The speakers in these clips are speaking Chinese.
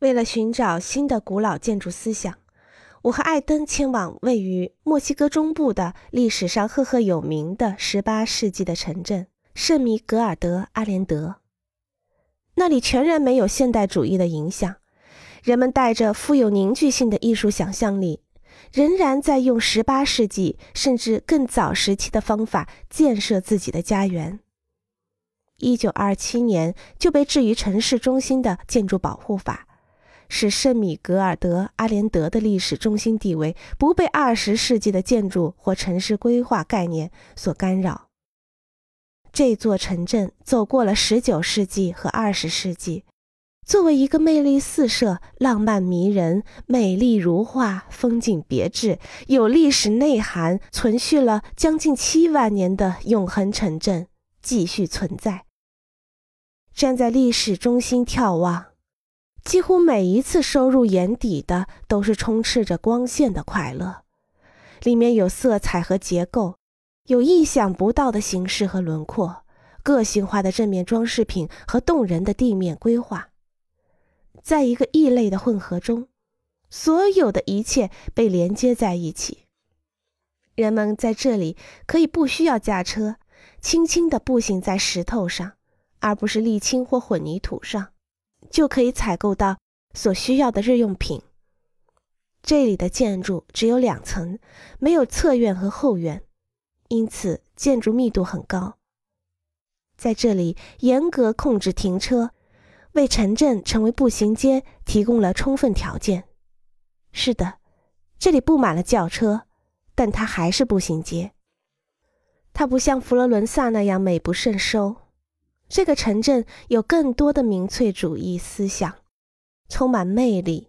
为了寻找新的古老建筑思想，我和艾登前往位于墨西哥中部的历史上赫赫有名的18世纪的城镇圣米格尔德阿连德。那里全然没有现代主义的影响，人们带着富有凝聚性的艺术想象力，仍然在用18世纪甚至更早时期的方法建设自己的家园。1927年就被置于城市中心的建筑保护法，使圣米格尔德阿连德的历史中心地位不被20世纪的建筑或城市规划概念所干扰。这座城镇走过了19世纪和20世纪，作为一个魅力四射、浪漫迷人、美丽如画、风景别致、有历史内涵、存续了将近七万年的永恒城镇，继续存在。站在历史中心眺望，几乎每一次收入眼底的都是充斥着光线的快乐，里面有色彩和结构。有意想不到的形式和轮廓，个性化的正面装饰品和动人的地面规划，在一个异类的混合中，所有的一切被连接在一起。人们在这里可以不需要驾车，轻轻地步行在石头上，而不是沥青或混凝土上，就可以采购到所需要的日用品。这里的建筑只有两层，没有侧院和后院。因此，建筑密度很高。在这里，严格控制停车，为城镇成为步行街提供了充分条件。是的，这里布满了轿车，但它还是步行街。它不像佛罗伦萨那样美不胜收。这个城镇有更多的民粹主义思想，充满魅力，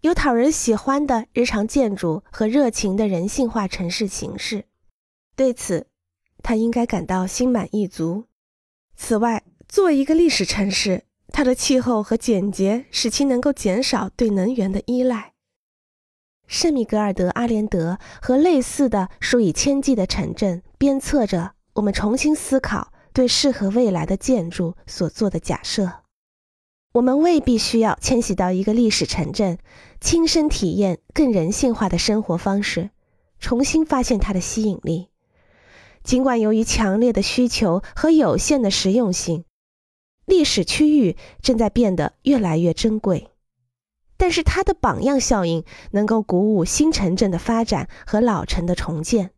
有讨人喜欢的日常建筑和热情的人性化城市形式。对此，他应该感到心满意足。此外，作为一个历史城市，它的气候和简洁使其能够减少对能源的依赖。圣米格尔德阿连德和类似的数以千计的城镇，鞭策着我们重新思考对适合未来的建筑所做的假设。我们未必需要迁徙到一个历史城镇，亲身体验更人性化的生活方式，重新发现它的吸引力。尽管由于强烈的需求和有限的实用性，历史区域正在变得越来越珍贵，但是它的榜样效应能够鼓舞新城镇的发展和老城的重建。